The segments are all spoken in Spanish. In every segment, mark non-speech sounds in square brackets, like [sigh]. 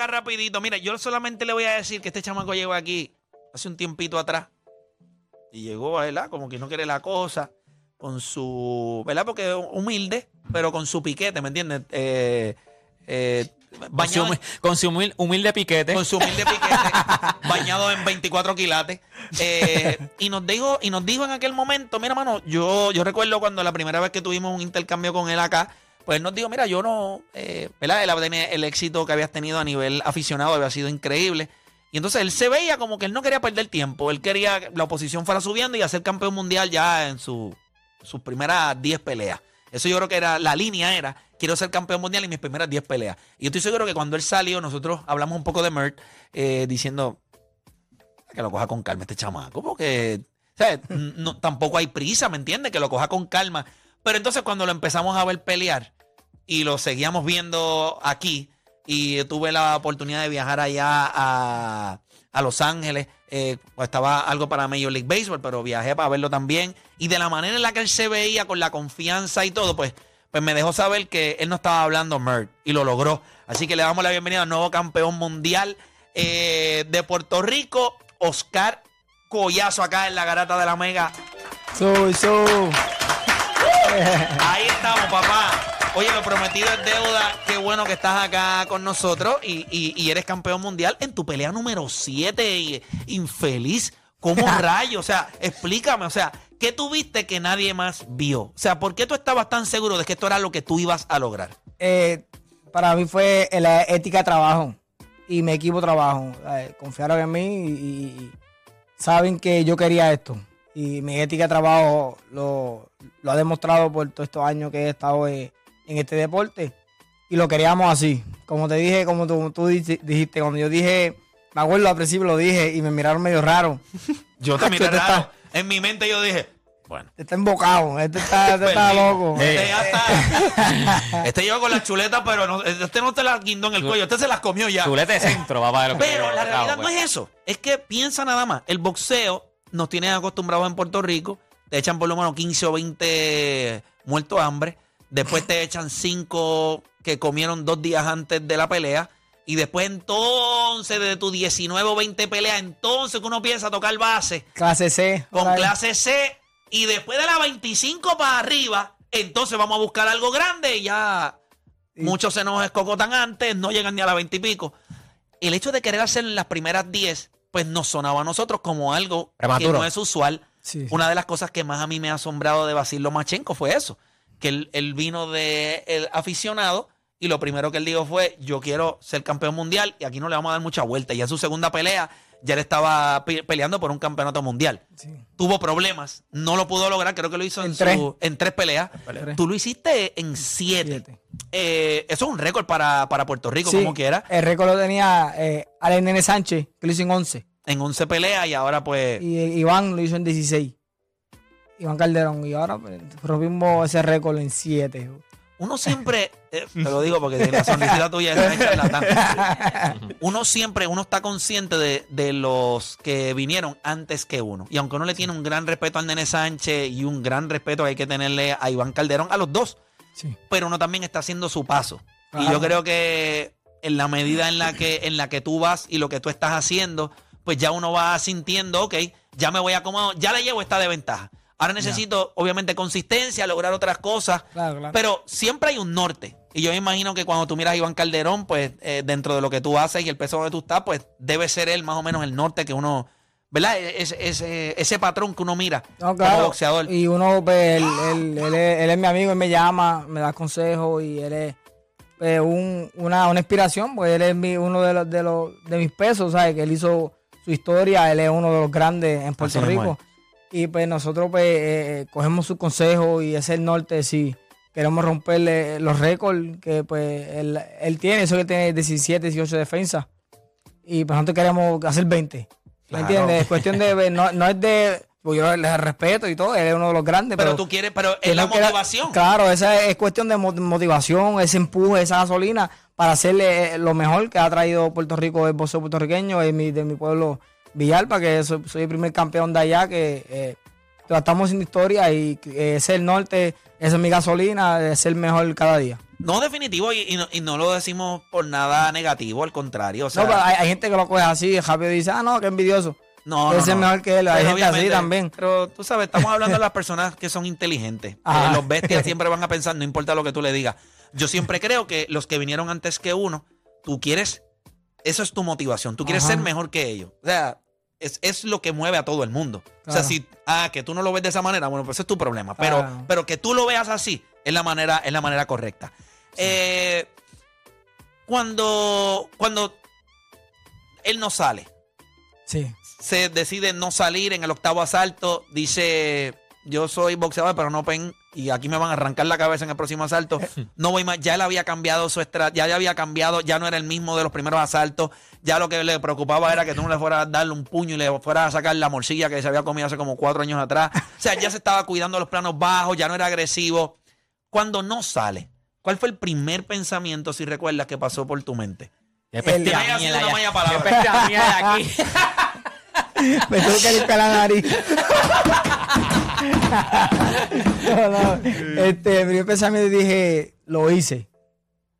acá rapidito. Mira, yo solamente le voy a decir que este chamaco llegó aquí hace un tiempito atrás. Y llegó, ¿verdad? Como que no quiere la cosa. Con su, ¿verdad? Porque es humilde, pero con su piquete, ¿me entiendes? Eh, eh, Con su, bañado, con su humil- humilde piquete. con su humilde piquete, [laughs] bañado en 24 quilates. Eh, y nos dijo, y nos dijo en aquel momento, mira, mano, yo, yo recuerdo cuando la primera vez que tuvimos un intercambio con él acá, pues él nos dijo, mira, yo no, eh, ¿verdad? Él el éxito que habías tenido a nivel aficionado había sido increíble. Y entonces él se veía como que él no quería perder tiempo. Él quería que la oposición fuera subiendo y hacer campeón mundial ya en su, sus primeras 10 peleas. Eso yo creo que era, la línea era, quiero ser campeón mundial en mis primeras 10 peleas. Y yo estoy seguro que cuando él salió, nosotros hablamos un poco de Mert, eh, diciendo que lo coja con calma este chamaco, porque. No, tampoco hay prisa, ¿me entiendes? Que lo coja con calma. Pero entonces cuando lo empezamos a ver pelear y lo seguíamos viendo aquí, y tuve la oportunidad de viajar allá a, a Los Ángeles, eh, estaba algo para Major League Baseball, pero viajé para verlo también. Y de la manera en la que él se veía, con la confianza y todo, pues, pues me dejó saber que él no estaba hablando Mert y lo logró. Así que le damos la bienvenida al nuevo campeón mundial eh, de Puerto Rico, Oscar Collazo, acá en la garata de la Mega. So, so. [laughs] Ahí estamos, papá. Oye, lo prometido es deuda. Qué bueno que estás acá con nosotros y, y- y eres campeón mundial en tu pelea número 7. Infeliz. ¿Cómo [laughs] rayo? O sea, explícame. O sea, ¿qué tuviste que nadie más vio? O sea, ¿por qué tú estabas tan seguro de que esto era lo que tú ibas a lograr? Eh, para mí fue la ética de trabajo y mi equipo de trabajo. Eh, confiaron en mí y, y saben que yo quería esto. Y mi ética de trabajo lo, lo ha demostrado por todos estos años que he estado eh, en este deporte. Y lo queríamos así. Como te dije, como tú, tú dijiste, cuando yo dije, me acuerdo al principio lo dije y me miraron medio raro. [laughs] Yo te miré [laughs] Este raro. está- En mi mente yo dije, bueno. Está embocado, este está, [laughs] este está loco. Este ya está. Este lleva con la chuleta, pero no, este no te la guindó en el cuello. Este se las comió ya. Chulete de centro, papá. de lo que Pero la realidad no es eso. Es que piensa nada más. El boxeo nos tiene acostumbrados en Puerto Rico. Te echan por lo menos 15 o 20 muertos de hambre. Después te echan 5 que comieron dos días antes de la pelea. Y después entonces, de tus 19 o 20 peleas, entonces que uno piensa tocar base Clase C. con clase C. Y después de la 25 para arriba, entonces vamos a buscar algo grande y ya Y- muchos se nos escocotan antes, no llegan ni a la 20 y pico. El hecho de querer hacer las primeras 10, pues nos sonaba a nosotros como algo Prematuro. que no es usual. Sí. Una de las cosas que más a mí me ha asombrado de Basil Lomachenko fue eso, que él, él vino de el aficionado y lo primero que él dijo fue, yo quiero ser campeón mundial y aquí no le vamos a dar mucha vuelta. Y en su segunda pelea ya él estaba pe- peleando por un campeonato mundial. Sí. Tuvo problemas, no lo pudo lograr, creo que lo hizo en, En tres. su- en tres peleas. Tres. Tú lo hiciste en siete. Siete. Eh, eso es un récord para, para Puerto Rico, Sí, como quiera, El récord lo tenía eh, Alex Nene Sánchez, que lo hizo en 11. En 11 peleas y ahora pues... Y Iván lo hizo en 16. Iván Calderón. Y ahora pues, rompimos ese récord en 7. Uno siempre, eh, te lo digo porque la sonrisita [laughs] tuya es charlatán. [laughs] Uno siempre, uno está consciente de, de los que vinieron antes que uno. Y aunque uno le tiene un gran respeto al Nene Sánchez y un gran respeto que hay que tenerle a Iván Calderón, a los dos, Sí. pero uno también está haciendo su paso. Y yo creo que en la medida en la que, en la que tú vas y lo que tú estás haciendo, pues ya uno va sintiendo, ok, ya me voy acomodando, ya le llevo esta de ventaja. Ahora necesito, obviamente, consistencia, lograr otras cosas, Claro, claro. pero siempre hay un norte. Y yo me imagino que cuando tú miras a Iván Calderón, pues eh, dentro de lo que tú haces y el peso donde tú estás, pues debe ser él más o menos el norte que uno, ¿verdad? E- Ese, ese, ese patrón que uno mira No, como boxeador. Y uno, pues, él, él- él es, él es mi amigo, él me llama, me da consejos y él es pues, un- una, una inspiración, pues él es mi- uno de los, de los de mis pesos, ¿sabes? Que él hizo su historia, él es uno de los grandes en Puerto Así Rico. Y pues nosotros pues eh, eh, cogemos sus consejos y es el norte, si queremos romperle los récords que pues él, él tiene, eso que tiene 17, 18 defensas. Y pues nosotros queremos hacer 20. ¿Me Claro. entiendes? Es cuestión de, no, no es de, pues yo le respeto y todo, él es uno de los grandes. pero, Pero, tú quieres, pero es la motivación. Claro, esa es, es cuestión de mo- motivación, ese empuje, esa gasolina para hacerle eh, lo mejor que ha traído Puerto Rico, el boxeo puertorriqueño, de mi, de mi pueblo Villalba, que soy, soy el primer campeón de allá, que eh, tratamos sin historia y eh, es el norte, esa es mi gasolina, de ser mejor cada día. No, definitivo, y, y no, y no lo decimos por nada negativo, al contrario. O sea, no, pero hay, hay gente que lo coge así, rápido y dice, ah, no, que envidioso. no, Ese no, es no. mejor que él. Hay Pero gente así también. Pero tú sabes, estamos hablando de las personas que son inteligentes. [laughs] Eh, los bestias siempre van a pensar, no importa lo que tú le digas. Yo siempre creo que los que vinieron antes que uno, tú quieres, eso es tu motivación, tú quieres Ajá. ser mejor que ellos. O sea, es, es lo que mueve a todo el mundo. O sea, si, ah, que tú no lo ves de esa manera, bueno, pues ese es tu problema. Pero, pero que tú lo veas así es la manera, es la manera correcta. Eh, cuando, cuando él no sale, Sí. se decide no salir en el octavo asalto. Dice, yo soy boxeador, pero no pen. Y aquí me van a arrancar la cabeza en el próximo asalto. No voy más. Ya él había cambiado su estrategia. Ya, había cambiado. Ya no era el mismo de los primeros asaltos. Ya lo que le preocupaba era que tú no le fueras a darle un puño y le fueras a sacar la morcilla que se había comido hace como cuatro años atrás. O sea, ya se estaba cuidando los planos bajos. Ya no era agresivo. Cuando no sale, ¿cuál fue el primer pensamiento, si recuerdas, que pasó por tu mente? Qué peste una mierda mala ya. palabra. Qué peste mierda aquí. [laughs] Me tuve que limpiar la nariz. [laughs] no, no. Este, primer pensamiento dije, lo hice.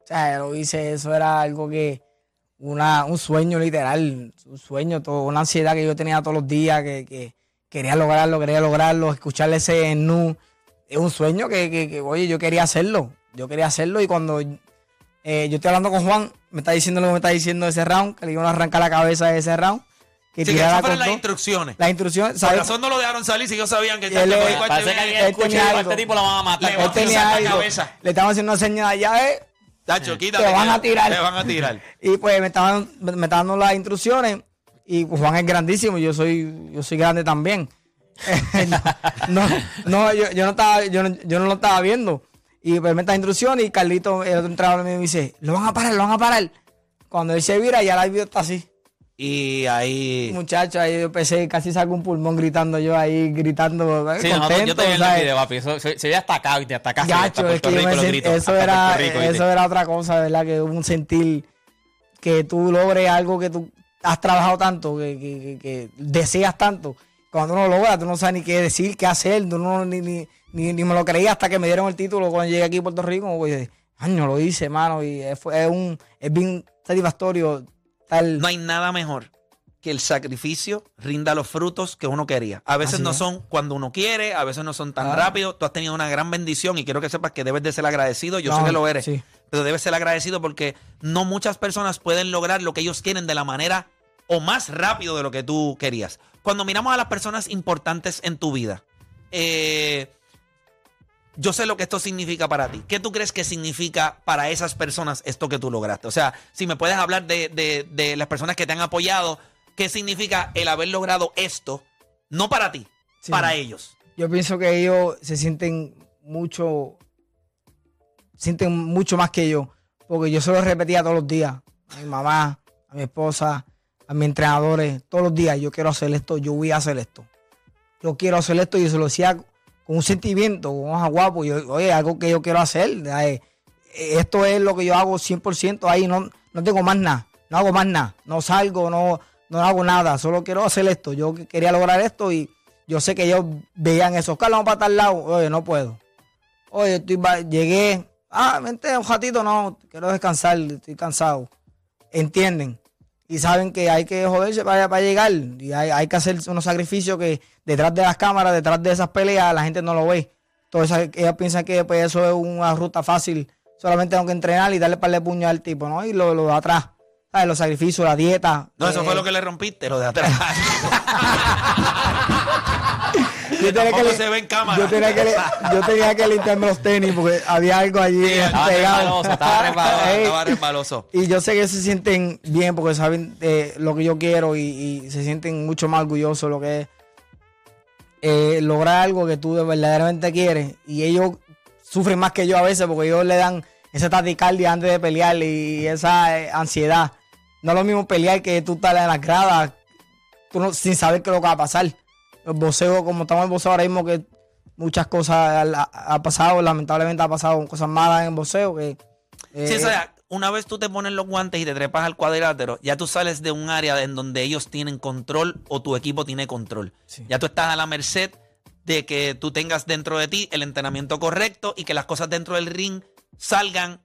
O sea, lo hice, eso era algo que, una, un sueño literal, un sueño, todo, una ansiedad que yo tenía todos los días, que, que quería lograrlo, quería lograrlo, escucharle ese nu. Es un sueño que, que, que, oye, yo quería hacerlo. Yo quería hacerlo y cuando eh, yo estoy hablando con Juan, me está diciendo lo que me está diciendo ese round, que le iban a arrancar la cabeza de ese round. Que Sí, que tirara con las instrucciones. Las instrucciones, Por ¿sabes? razón no lo dejaron salir si ellos sabían que él el Parece que alguien escucha a este tipo lo van a matar. Le Él tenía la cabeza. Le estaban haciendo una señal allá, ¿eh? Tacho, quítate. Te van que a tirar. Te van a tirar. [laughs] Y pues me estaban, me estaban dando las instrucciones. Y pues, Juan es grandísimo, yo soy, yo soy grande también. [laughs] no, no, yo, yo no estaba, yo no, yo no lo estaba viendo. Y pues me está instrucciones y Carlito, el otro entrenador me dice, lo van a parar, lo van a parar. Cuando él se vira, ya la video está así. Y ahí. Muchacho, ahí yo empecé, casi saco un pulmón gritando yo ahí, gritando, eh, Sí, contento, yo te vi en el ¿sabes? video, papi. Eso, se, se ve hasta acá, ¿viste? Hasta acá. hasta Gacho, es que Rico me los sent- gritos. eso era, Rico, ¿viste? eso era otra cosa, ¿verdad? Que un sentir que tú logres algo que tú has trabajado tanto, que, que- que- que deseas tanto. Cuando uno lo logra, tú no sabes ni qué decir, qué hacer, tú no, ni, ni, ni, ni me lo creía hasta que me dieron el título cuando llegué aquí a Puerto Rico. Pues, año lo hice, mano, y es, fue- es un, es bien satisfactorio tal. No hay nada mejor que el sacrificio rinda los frutos que uno quería. A veces Así no es. son cuando uno quiere, a veces no son tan Ah. rápido. Tú has tenido una gran bendición y quiero que sepas que debes de ser agradecido. Yo sé que lo eres. sí. Pero debes ser agradecido porque no muchas personas pueden lograr lo que ellos quieren de la manera o más rápido de lo que tú querías. Cuando miramos a las personas importantes en tu vida, eh, yo sé lo que esto significa para ti. ¿Qué tú crees que significa para esas personas esto que tú lograste? O sea, si me puedes hablar de, de- de las personas que te han apoyado, ¿qué significa el haber logrado esto? No para ti, Sí. para ellos. Yo pienso que ellos se sienten mucho, sienten mucho más que yo, porque yo se lo repetía todos los días, a mi mamá, a mi esposa, a mis entrenadores, todos los días, yo quiero hacer esto, yo voy a hacer esto. Yo quiero hacer esto y yo se lo decía un sentimiento, con un guapo, yo, oye, algo que yo quiero hacer, eh, esto es lo que yo hago 100% ahí, no, no tengo más nada, no hago más nada, no salgo, no, no hago nada, solo quiero hacer esto, yo quería lograr esto y yo sé que ellos veían eso, Carlos, vamos para tal lado, oye, no puedo. Oye, estoy, llegué, ah, vente un ratito, no, quiero descansar, estoy cansado. Entienden. Y saben que hay que joderse para, para llegar. Y hay, hay que hacer unos sacrificios que detrás de las cámaras, detrás de esas peleas, la gente no lo ve. Entonces ellos piensan que pues, eso es una ruta fácil. Solamente tengo que entrenar y darle par de puño al tipo, ¿no? Y lo, lo de atrás. ¿Sabes? Los sacrificios, la dieta. No, eso eh, fue lo que le rompiste, lo de atrás. [laughs] yo tenía que se ve en cámara. Yo tenía que, yo tenía que limpiarme los tenis porque había algo allí estaba pegado. estaba resbaloso, resbaloso. Y yo sé que se sienten bien porque saben eh, lo que yo quiero y, y se sienten mucho más orgullosos de lo que es eh, lograr algo que tú verdaderamente quieres. Y ellos sufren más que yo a veces porque ellos le dan esa taticardia antes de pelear y esa eh, ansiedad. No es lo mismo pelear que tú estar en las gradas tú no- sin saber qué es lo que va a pasar. El boxeo, como estamos en el boxeo ahora mismo, que muchas cosas ha, pasado, lamentablemente ha pasado cosas malas en el boxeo. Que, eh, Sí, o sea, una vez tú te pones los guantes y te trepas al cuadrilátero, ya tú sales de un área en donde ellos tienen control o tu equipo tiene control. Sí. Ya tú estás a la merced de que tú tengas dentro de ti el entrenamiento correcto y que las cosas dentro del ring salgan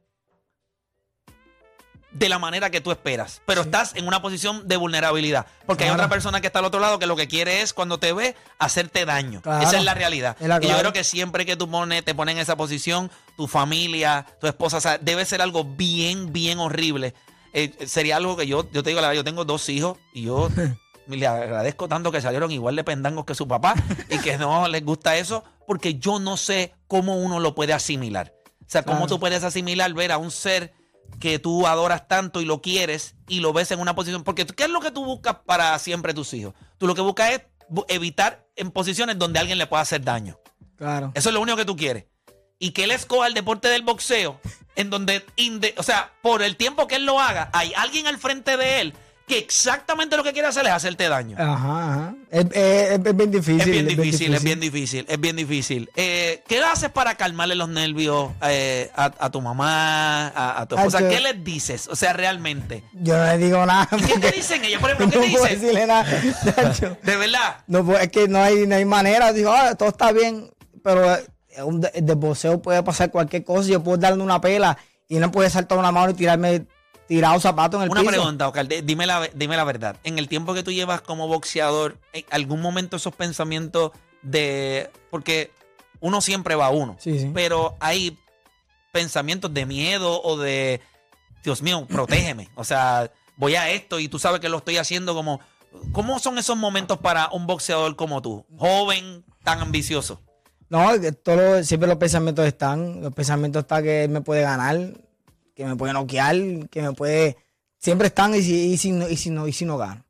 de la manera que tú esperas, pero estás en una posición de vulnerabilidad, porque hay otra persona que está al otro lado que lo que quiere es cuando te ve hacerte daño. Claro. Esa es la realidad. Es la y yo creo que siempre que tú pones, te pones en esa posición, tu familia, tu esposa, o sea, debe ser algo bien, bien horrible. Eh, sería algo que yo, yo te digo la verdad, yo tengo dos hijos y yo [laughs] le agradezco tanto que salieron igual de pendangos que su papá [laughs] y que no les gusta eso, porque yo no sé cómo uno lo puede asimilar. O sea, cómo tú puedes asimilar ver a un ser que tú adoras tanto y lo quieres y lo ves en una posición. Porque ¿qué es lo que tú buscas para siempre tus hijos? Tú lo que buscas es evitar en posiciones donde alguien le pueda hacer daño. Claro. Eso es lo único que tú quieres. Y que él escoja el deporte del boxeo, en donde, o sea, por el tiempo que él lo haga, hay alguien al frente de él que exactamente lo que quiere hacer es hacerte daño. Ajá, ajá. Es, es- es bien difícil. Es bien difícil, es bien difícil, es bien difícil. Eh, ¿Qué haces para calmarle los nervios eh, a, a tu mamá, a, a tu esposa? Ay, ¿Qué les dices? O sea, realmente. Yo no le digo nada. ¿Y qué te dicen ellos? Por No ejemplo, ¿qué te puedo dicen? nada. [laughs] De verdad. No, puedo- es que no hay, no hay manera. Digo, ah, todo está bien, pero eh, un de, de boxeo puede pasar cualquier cosa. Yo puedo darle una pela y me puede saltar una mano y tirarme tirado zapato en el Una piso. pregunta, Oscar, dime la, dime la verdad. En el tiempo que tú llevas como boxeador, ¿en algún momento esos pensamientos de... Porque uno siempre va a uno, Sí, sí. pero hay pensamientos de miedo o de, Dios mío, [clears throat] protégeme. O sea, voy a esto y tú sabes que lo estoy haciendo como... ¿Cómo son esos momentos para un boxeador como tú? Joven, tan ambicioso. No, todo, siempre los pensamientos están. Los pensamientos están que él me puede ganar, que me puede noquear, que me puede. Siempre están y si, y si, no, y si, no, y si no gano.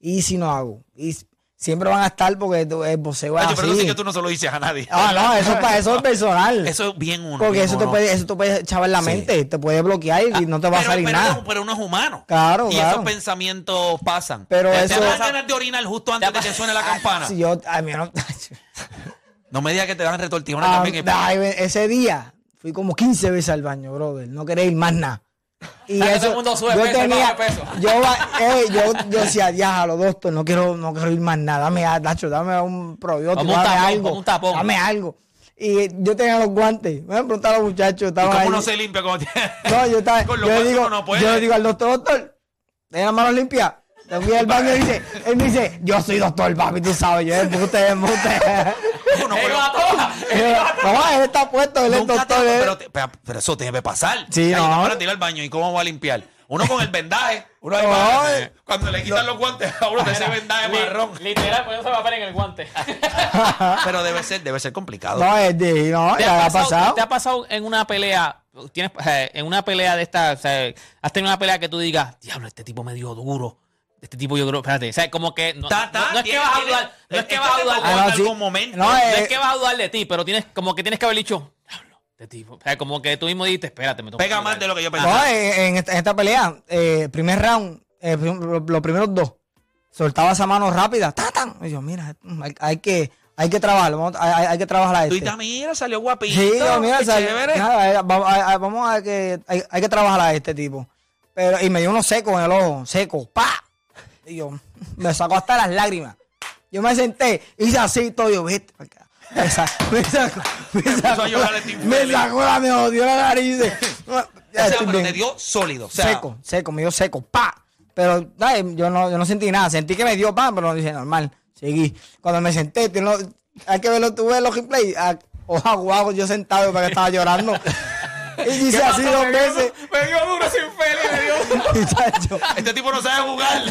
Y si no hago. Y siempre van a estar porque el boxeo es Oye, pero eso así. sí que tú no se lo dices a nadie. Ah, no, eso es, pa- eso es personal. Eso es bien uno. porque bien eso te, uno. puede, eso te puede echar en la Sí. mente, te puede bloquear y no te va Ah, pero, a salir pero nada. uno- pero uno es humano. Claro, Y claro. esos pensamientos pasan. Pero ¿Te eso- dan ganas de orinar justo antes de que suene la [laughs] campana? Si yo, ay, mira, no, No me digas que te dan retortijones Ah, también. que- ay, ese día fui como 15 veces al baño, brother. No quería ir más nada. Y [laughs] O sea, que todo el mundo sube yo peso y tenía, peso. yo, [laughs] eh, yo, yo decía, diájalo, doctor, no quiero, no quiero ir más nada. Dame, Nacho, dame un probiótico, dame tapón, algo. un tapón. Dame algo. Y yo tenía los guantes. Me preguntar a los muchachos, ¿Y estaban cómo ahí. uno se limpia? Como [laughs] No, yo estaba, yo digo, no yo digo al doctor, doctor, ¿tiene las manos limpias? Le fui al baño y dice, él me dice, yo soy doctor, papi, tú sabes, yo embuste, embuste. Uno, ¡Él pero- va a todas! [laughs] ¡Él va a todas! No, él está puesto, él es te- doctor. él- pero, te- pero- pero eso tiene que pasar. Sí, Ay, no. para tirar al baño. ¿Y cómo va a limpiar? Uno con el vendaje. Uno ahí No, va, eh. Cuando le quitan los guantes a uno de ese vendaje Li- marrón. Literal, poniéndose papel en el guante. [laughs] [laughs] Pero debe ser, debe ser complicado. No, es de, no, ¿Te ya ha, ha pasado. ¿Te ha pasado en una pelea? Tienes, eh, en una pelea de esta, o sea, has tenido una pelea que tú digas, diablo, este tipo me dio duro. Este tipo yo creo, espérate, o sea, como que no, Ta, ta, no- no es que vas a tiene- dudar, no es es que vas a dudar, Ah, en no, algún momento. No, no eh, es que vas a dudar de ti, pero tienes como que tienes que haber dicho, diablo, este tipo, o sea, como que tú mismo dijiste, espérate, me toca Pega dudar". más de lo que yo No, pensaba. en, en esta, en esta pelea, eh, primer round, eh, lo- los primeros dos, soltaba esa mano rápida, ¡tan, tan! Y yo, mira, hay, hay que, hay que trabajarlo, vamos, hay, que trabajar a Tú este. y mira, salió guapito. Sí, yo, mira, qué sal- chévere. nada, eh, vamos, a, a- vamos a que, hay, hay que trabajar a este tipo. Pero, y me dio uno seco en el ojo, seco, ¡pa! Y yo, me sacó hasta las lágrimas. Yo me senté, hice así todo, yo, vete, me, sa- [laughs] me sacó, me sacó, me sacó la, me odió la nariz. "No, O sea, pero bien". te dio sólido. O sea, seco, seco, me dio seco, pa. Pero ay, yo no, yo no sentí nada, sentí que me dio pa, pero no dije normal, seguí. Cuando me senté, lo- hay que verlo, tú ves los replays, ah, ojo guau, yo sentado porque estaba llorando. [laughs] y hice así dos veces, Me dio duro sin feliz, me dio. [laughs] Muchacho, Este tipo no sabe jugar.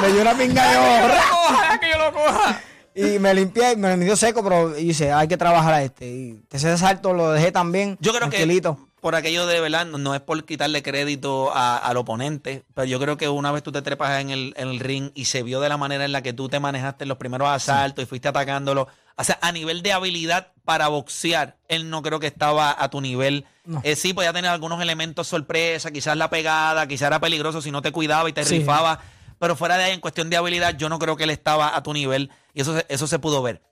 me dio una pinga de que yo lo coja. y me limpié, y me dio seco, pero dice, hay que trabajar a este. Y ese salto lo dejé también, Yo creo que por aquello de verdad, no, no es por quitarle crédito a- al oponente, pero yo creo que una vez tú te trepas en el, en el ring y se vio de la manera en la que tú te manejaste en los primeros asaltos y fuiste atacándolo, o sea, a nivel de habilidad para boxear, él no creo que estaba a tu nivel. No. Eh, sí, podía tener algunos elementos sorpresa, quizás la pegada, quizás era peligroso si no te cuidaba y te Sí. rifaba, pero fuera de ahí, en cuestión de habilidad, yo no creo que él estaba a tu nivel y eso, se- eso se pudo ver.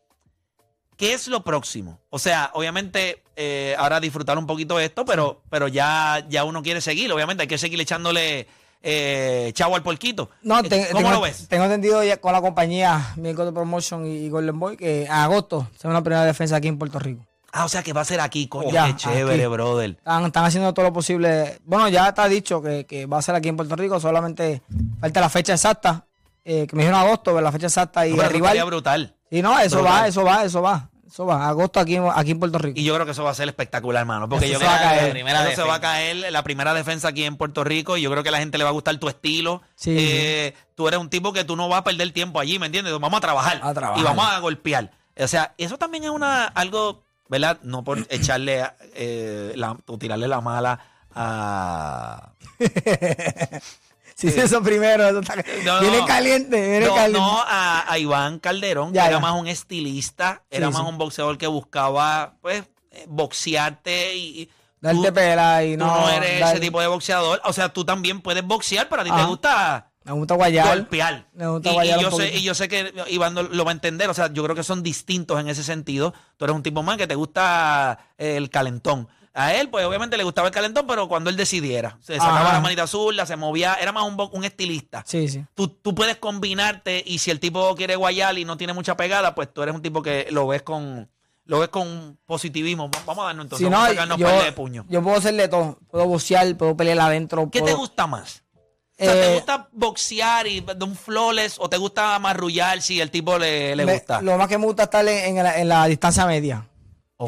¿Qué es lo próximo? O sea, obviamente, eh, ahora disfrutar un poquito de esto, pero, pero ya, ya uno quiere seguir. Obviamente, hay que seguir echándole eh, chavo al porquito. No, Eh, te- ¿Cómo tengo, lo ves? tengo entendido ya con la compañía de Promotion y Golden Boy que en agosto se va una primera defensa aquí en Puerto Rico. Ah, o sea que va a ser aquí, coño. Ya, qué chévere, aquí. brother. Están, están haciendo todo lo posible. Bueno, ya está dicho que, que va a ser aquí en Puerto Rico, solamente falta la fecha exacta, eh, que me dijeron agosto, pero la fecha exacta y No, el rival. brutal. Y no, eso brutal. va, eso va, eso va. Eso va, agosto aquí, aquí en Puerto Rico. Y yo creo que eso va a ser espectacular, hermano. Porque Eso yo se creo va a que caer. Primera eso se va a caer la primera defensa aquí en Puerto Rico. Y yo creo que a la gente le va a gustar tu estilo. Sí, Eh, Tú eres un tipo que tú no vas a perder tiempo allí, ¿me entiendes? Vamos a trabajar. A trabajar. Y vamos a golpear. O sea, eso también es una algo, ¿verdad? No por [clears throat] echarle eh, la, o tirarle la mala a. [laughs] Sí, [laughs] eso primero, eso está- No, viene no. caliente, viene No, caliente. no a, a Iván Calderón, Ya, que era ya. más un estilista, era Sí, más sí. un boxeador que buscaba, pues, eh, boxearte y. y Darte pela y Tú no. no, eres ese tipo de boxeador. O sea, tú también puedes boxear, pero a ti te Ajá. gusta Me gusta guayar. golpear. Me gusta y, y guayar un yo sé, y yo sé que Iván lo, va a entender. O sea, yo creo que son distintos en ese sentido. Tú eres un tipo más que te gusta el calentón. A él, pues obviamente le gustaba el calentón, pero cuando él decidiera. Se sacaba Ajá. la manita azul, la se movía. Era más un, un estilista. Sí, sí. Tú, tú puedes combinarte y si el tipo quiere guayar y no tiene mucha pegada, pues tú eres un tipo que lo ves con lo ves con positivismo. Va- Vamos a darnos entonces, Si no, vamos a sacarnos yo, de puño. yo puedo hacerle todo. Puedo boxear, puedo pelear adentro. ¿Qué te gusta más? O sea, ¿te Eh, gusta boxear y de un flawless o te gusta amarrullar si el tipo le, le me- gusta? Lo más que me gusta es estar en, en la, en la distancia media.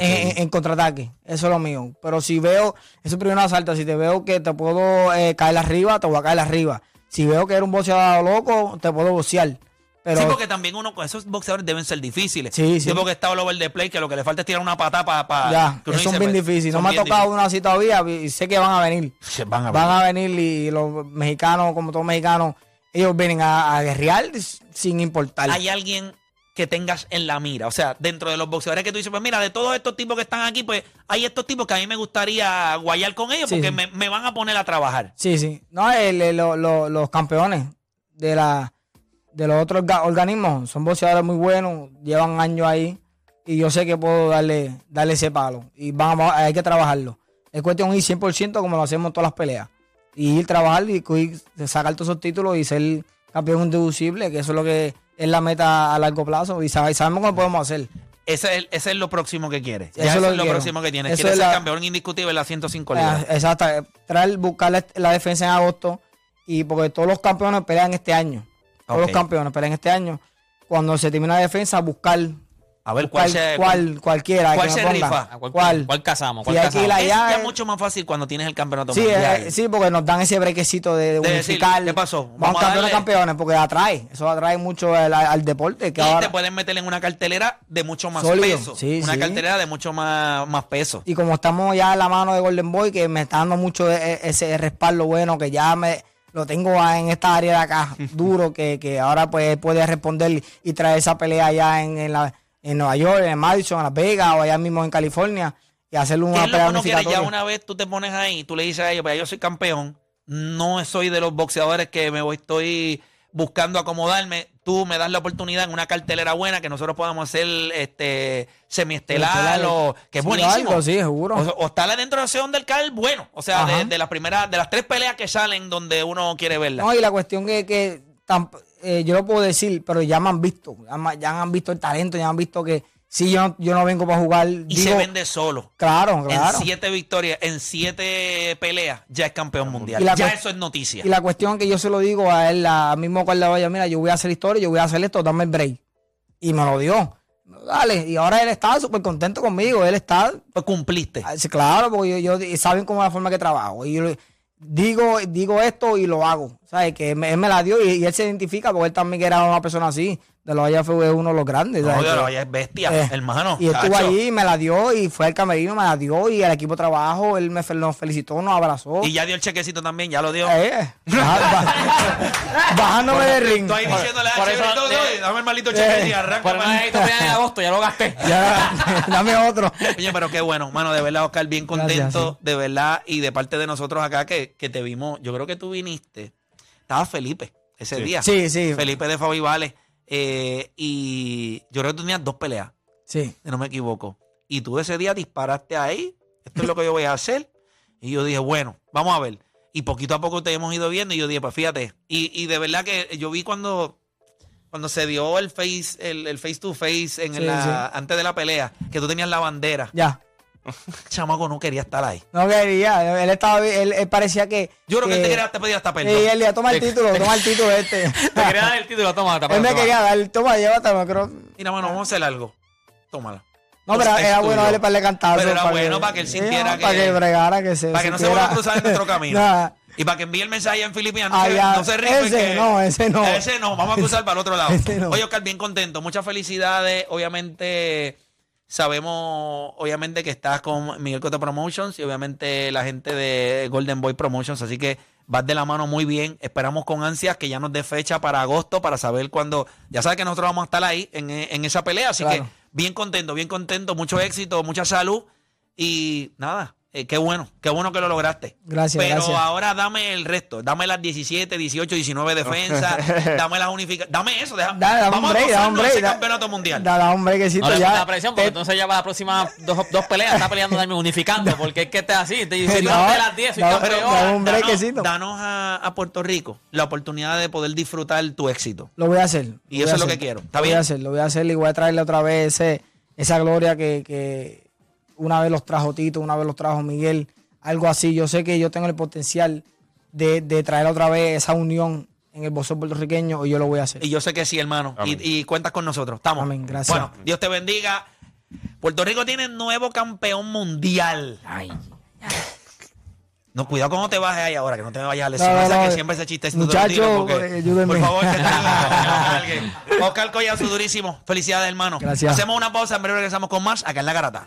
En, en- contraataque. Eso es lo mío. Pero si veo, eso es primero asalto. Si te veo que te puedo eh, caer arriba, te voy a caer arriba. Si veo que eres un boxeador loco, te puedo boxear. Pero sí, porque también uno esos boxeadores deben ser difíciles. Sí, sí. Tipo que está all over the play, que lo que le falta es tirar una patada para. ya, que son bien difíciles. No me ha tocado uno así todavía y sé que van a venir. Van a Van a venir y los mexicanos, como todos mexicanos, ellos vienen a, a guerrear sin importar. hay alguien que tengas en la mira. O sea, dentro de los boxeadores que tú dices, pues mira, de todos estos tipos que están aquí, pues hay estos tipos que a mí me gustaría guayar con ellos Sí, porque sí. Me, me van a poner a trabajar. Sí, sí. No, el- el- lo- lo- los campeones de la de los otros orga- organismos son boxeadores muy buenos, llevan años ahí y yo sé que puedo darle darle ese palo y vamos, hay que trabajarlo. Es cuestión de ir 100% como lo hacemos en todas las peleas. Y ir trabajar y ir- sacar todos esos títulos y ser campeón inducible, que eso es lo que es la meta a largo plazo y sabe- sabemos cómo lo podemos hacer. Ese es, ese es lo próximo que quieres. Ya Eso eso es lo próximo que. Eso Quieres es ser la- campeón indiscutible de las 105 Eh, libras. exacto, traer, buscar la, la defensa en agosto y porque todos los campeones pelean este año. Todos los campeones pelean este año. Cuando se termina la defensa, buscar, A ver cuál buscar se. cuál- cualquiera. cuál que se ponga. rifa? ¿A ¿Cuál, ¿Cuál? cuál casamos? Si ¿Cuál casamos? Es ya mucho más fácil cuando tienes el campeonato Sí, mundial. eh, sí, porque nos dan ese brequecito de, de decir, unificar. ¿qué pasó? Vamos, Vamos a campeones, campeones, porque atrae. Eso atrae mucho al, al deporte. Que y ahora, te pueden meter en una cartelera de mucho más Sólido. peso. Sí, una sí. cartelera de mucho más, más peso. Y como estamos ya en la mano de Golden Boy, que me está dando mucho e- e- ese respaldo bueno, que ya me lo tengo en esta área de acá, [laughs] duro, que, que ahora pues puede responder y traer esa pelea allá en, en, la, en Nueva York, en Madison, en Las Vegas o allá mismo en California y hacerle ¿Qué una es lo pelea que quiere? Ya una vez tú te pones ahí, tú le dices a ellos, pues yo soy campeón, no soy de los boxeadores que me voy, estoy buscando acomodarme. Tú me das la oportunidad en una cartelera buena que nosotros podamos hacer este semiestelar o que es Sí, buenísimo. algo, sí, seguro. O, o estar dentro de ese undercard bueno. O sea, de, de las primeras, de las tres peleas que salen donde uno quiere verla. No, y la cuestión que, que eh, yo lo puedo decir, pero ya me han visto, ya, me- ya han visto el talento, ya han visto que si yo, no- yo no vengo para jugar, y digo, se vende solo. claro, claro. En siete victorias, en siete peleas, ya es campeón mundial. Y la Ya eso es noticia. Y la cuestión que yo se lo digo a él, al mismo cual le vaya, mira, yo voy a hacer historia, yo voy a hacer esto, dame el break. Y me lo dio. Dale, y ahora él está súper contento conmigo, él está, Pues cumpliste. ah, sí, claro, porque yo, yo- saben cómo es la forma que trabajo. Y yo digo, digo esto y lo hago. ¿Sabes? Que me- él me la dio y, y él se identifica porque él también era una persona así. De los allá fue uno de los grandes. No, de Que- lo vaya es bestia, Eh, hermano. Y él estuvo cacho. allí, me la dio y fue al camerino, me la dio y el equipo de trabajo, él me fel- nos felicitó, nos abrazó. Y ya dio el chequecito también, ya lo dio. Eh, [laughs] baja- baja- bajándome del ring. Ahí diciéndole a por Chévere, eso, no, eh, dame el maldito cheque y Por arranca. pelear [laughs] en agosto, ya lo gasté. [laughs] Ya, dame otro. Oye, pero qué bueno, mano, de verdad, Oscar, bien Gracias, contento, de verdad, y de parte de nosotros acá que, que te vimos, yo creo que tú viniste, estaba Felipe ese día. Sí, sí. Felipe de Fabi Vale, eh, y yo creo que tú tenías dos peleas, Sí. si no me equivoco. Y tú ese día disparaste ahí, esto es lo que yo voy a hacer. Y yo dije, bueno, vamos a ver. Y poquito a poco te hemos ido viendo y yo dije, pues fíjate. Y, y de verdad que yo vi cuando, cuando se dio el face, el, el face to face en Sí, la, antes de la pelea, que tú tenías la bandera, Ya. [laughs] chamaco no quería estar ahí. No quería. Él estaba él, él parecía que. Yo creo que él te quería te pedía hasta perdón. él decía, toma el título, toma el título este. [laughs] Te quería dar el título, toma, toma, [laughs] él me toma. quería dar, toma, llévatelo, creo. Mira, mano, vamos a hacer algo. Tómala. No, pero era bueno darle para el cantazo. Pero era bueno para que él sintiera que- Para que bregara, que se. Para que no se vuelva a cruzar en nuestro camino. Nah. Y para que envíe el mensaje en Filipinas, no, Ah, se, no se Ese que- no, ese no. Ese no, vamos a cruzar para el otro lado. No. Oye, Oscar, bien contento. Muchas felicidades. Obviamente, sabemos, obviamente, que estás con Miguel Cotto Promotions y obviamente la gente de Golden Boy Promotions. Así que vas de la mano muy bien. Esperamos con ansias que ya nos dé fecha para agosto para saber cuándo. Ya sabes que nosotros vamos a estar ahí en, en esa pelea. Así Claro. que bien contento, bien contento. Mucho éxito, mucha salud. Y nada, eh, qué bueno, qué bueno que lo lograste. Gracias, Pero gracias. ahora dame el resto. Dame las 17, 18, 19 defensas. [laughs] dame las unificaciones. Dame eso. Deja, Da- Dame vamos un break, a dame un gozarnos break. ese da- campeonato mundial. Da, da un breakcito No le ya. pongas la presión, porque Te- entonces ya para las próximas dos, dos peleas está peleando también unificando, [laughs] porque es que esté así. Te dice, [laughs] No, de las 10 soy no, campeón. pero- dame un danos, a, a Puerto Rico la oportunidad de poder disfrutar tu éxito. Lo voy a hacer. Y eso es lo que quiero. ¿Está lo voy a hacer, lo voy a hacer y voy a traerle otra vez ese, esa gloria que, que una vez los trajo Tito, una vez los trajo Miguel, algo así. Yo sé que yo tengo el potencial de, de traer otra vez esa unión en el boxeo puertorriqueño y yo lo voy a hacer. Y yo sé que sí, hermano. Y, y cuentas con nosotros. Estamos. Amén, gracias. Bueno, Dios te bendiga. Puerto Rico tiene nuevo campeón mundial. Ay. No, cuidado cómo te bajes ahí ahora, que no te vayas a No, lesionar. no, que no. siempre ese chiste Muchacho, eh, ayúdenme. Por favor, que te [laughs] Oscar Collazo, durísimo. Felicidades, hermano. Gracias. Hacemos una pausa, en breve regresamos con más acá en La Garata.